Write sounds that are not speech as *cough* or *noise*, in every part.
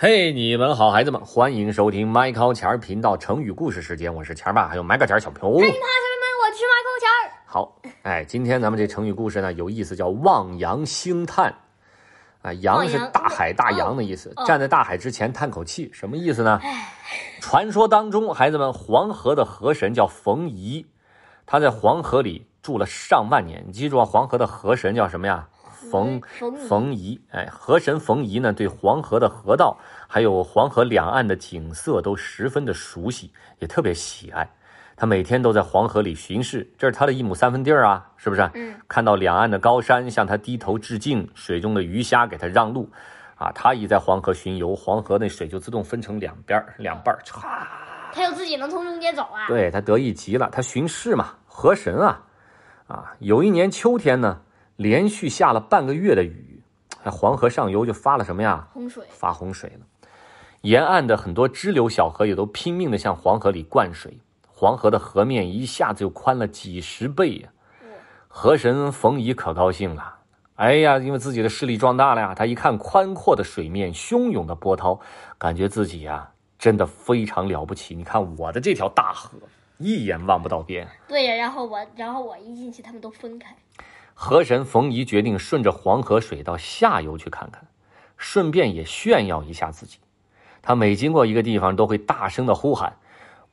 嘿你们好，孩子们，欢迎收听麦考钱儿频道成语故事时间，我是钱儿爸，还有麦克钱儿小朋友。嗨，同学们，我是麦克钱儿。好，哎，今天咱们这成语故事呢有意思，叫望洋兴叹。啊，洋是大海大洋的意思，哦站在大海之前叹口气，什么意思呢？传说当中，孩子们，黄河的河神叫冯夷，他在黄河里住了上万年。你记住啊，黄河的河神叫什么呀？冯冯夷哎，河神冯夷呢，对黄河的河道还有黄河两岸的景色都十分的熟悉，也特别喜爱。他每天都在黄河里巡视，这是他的一亩三分地儿啊，是不是？嗯，看到两岸的高山向他低头致敬，水中的鱼虾给他让路，啊，他一在黄河巡游，黄河那水就自动分成两边两半儿，歘，他又自己能从中间走啊。对他得意极了。他巡视嘛，河神啊，啊，有一年秋天呢，连续下了半个月的雨，哎黄河上游就发了什么呀？洪水，发洪水了。沿岸的很多支流小河也都拼命的向黄河里灌水，黄河的河面一下子就宽了几十倍呀、河神冯夷可高兴了，哎呀，因为自己的势力壮大了呀，他一看宽阔的水面、汹涌的波涛，感觉自己呀真的非常了不起。你看我的这条大河，一眼望不到边。对呀，然后我，然后我一进去，他们都分开。河神冯夷决定顺着黄河水到下游去看看，顺便也炫耀一下自己。他每经过一个地方，都会大声的呼喊：“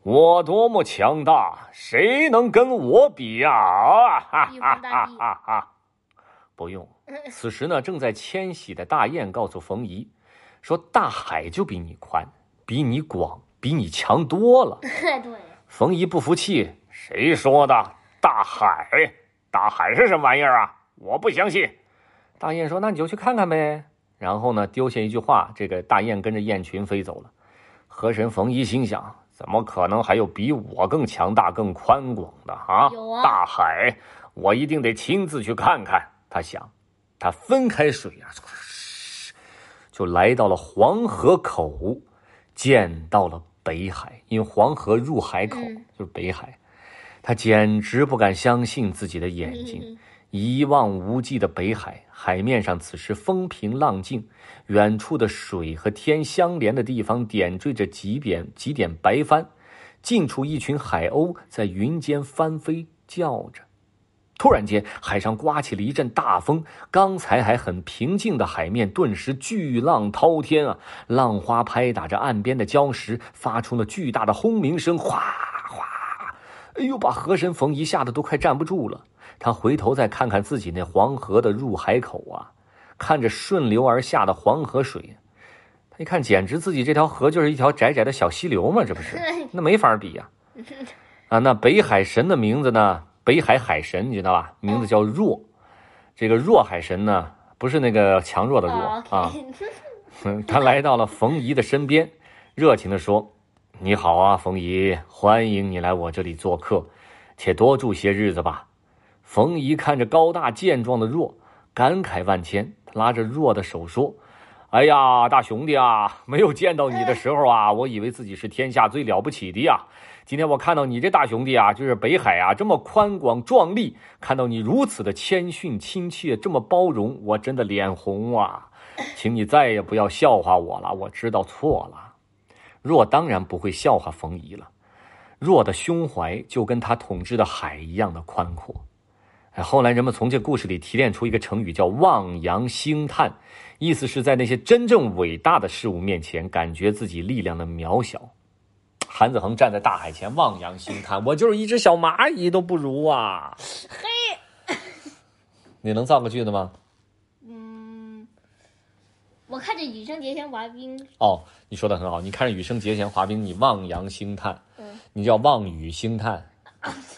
我多么强大，谁能跟我比呀、啊？”哈玉哈哈哈哈！*laughs* 不用。此时呢，正在迁徙的大雁告诉冯夷，说：“大海就比你宽，比你广，比你强多了。*laughs* ”对，冯夷不服气：“谁说的？大海？大海是什么玩意儿啊？我不相信。”大雁说：“那你就去看看呗。”然后呢，丢下一句话，这个大雁跟着雁群飞走了。河神冯夷心想：怎么可能还有比我更强大、更宽广的啊？大海，我一定得亲自去看看。他想，他分开水啊，就来到了黄河口，见到了北海，因为黄河入海口、嗯就是北海。他简直不敢相信自己的眼睛。嗯一望无际的北海，海面上此时风平浪静，远处的水和天相连的地方点缀着几点几点白帆，近处一群海鸥在云间翻飞叫着。突然间，海上刮起了一阵大风，刚才还很平静的海面顿时巨浪滔天啊！浪花拍打着岸边的礁石，发出了巨大的轰鸣声，哗哗！哎呦，把河神冯夷吓得都快站不住了。他回头再看看自己那黄河的入海口啊，看着顺流而下的黄河水，他一看，简直自己这条河就是一条窄窄的小溪流嘛，这不是？*laughs* 那没法比呀、啊！那北海神的名字呢？北海海神你知道吧？名字叫若。这个若海神呢，不是那个强弱的弱哦啊。*laughs* 他来到了冯夷的身边，热情地说：“你好啊，冯姨，欢迎你来我这里做客，且多住些日子吧。”冯姨看着高大健壮的若，感慨万千，拉着若的手说：“哎呀，大兄弟啊，没有见到你的时候啊，我以为自己是天下最了不起的呀。今天我看到你这大兄弟啊，就是北海啊，这么宽广壮丽，看到你如此的谦逊亲切，这么包容，我真的脸红啊。请你再也不要笑话我了，我知道错了。若当然不会笑话冯夷了，若的胸怀就跟他统治的海一样的宽阔。哎，后来人们从这故事里提炼出一个成语，叫“望洋兴叹”，意思是在那些真正伟大的事物面前，感觉自己力量的渺小。韩子恒站在大海前望洋兴叹：“我就是一只小蚂蚁都不如啊！”嘿，你能造个句子吗？嗯，我看着羽生结弦滑冰，哦，你说的很好。你看着羽生结弦滑冰，你望洋兴叹，嗯，你叫望雨兴叹，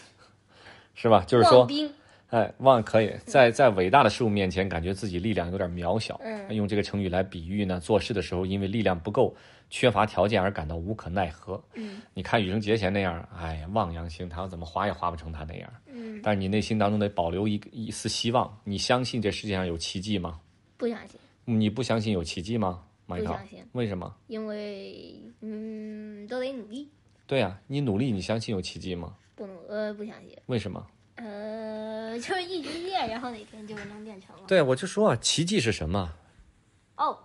*laughs* 是吧？就是说，冰，哎，望可以在在伟大的事物面前，感觉自己力量有点渺小。嗯用这个成语来比喻呢，做事的时候因为力量不够，缺乏条件而感到无可奈何。嗯你看羽生结弦那样，哎呀，望洋兴叹，怎么滑也滑不成他那样。嗯，但是你内心当中得保留一一丝希望，你相信这世界上有奇迹吗？不相信，你不相信有奇迹吗？不相信，为什么？因为嗯，都得努力，对呀、你努力，你相信有奇迹吗？不努呃不相信，为什么？呃，*laughs* 就是一直练，然后哪天就能练成了。对，我就说啊，奇迹是什么？哦，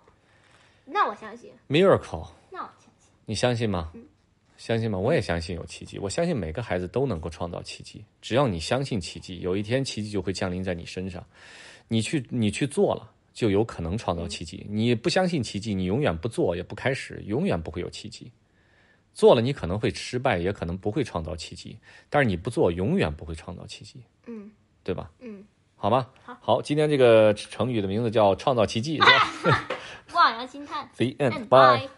那我相信，miracle，那我相信。你相信吗？相信吗？我也相信有奇迹。我相信每个孩子都能够创造奇迹。只要你相信奇迹，有一天奇迹就会降临在你身上。你去，你去做了，就有可能创造奇迹。你不相信奇迹，你永远不做，也不开始，永远不会有奇迹。做了，你可能会失败，也可能不会创造奇迹。但是你不做，永远不会创造奇迹，嗯对吧？嗯，好吗？好今天这个成语的名字叫创造奇迹，是吧 *laughs* *laughs* 望洋兴叹。？The end. And bye.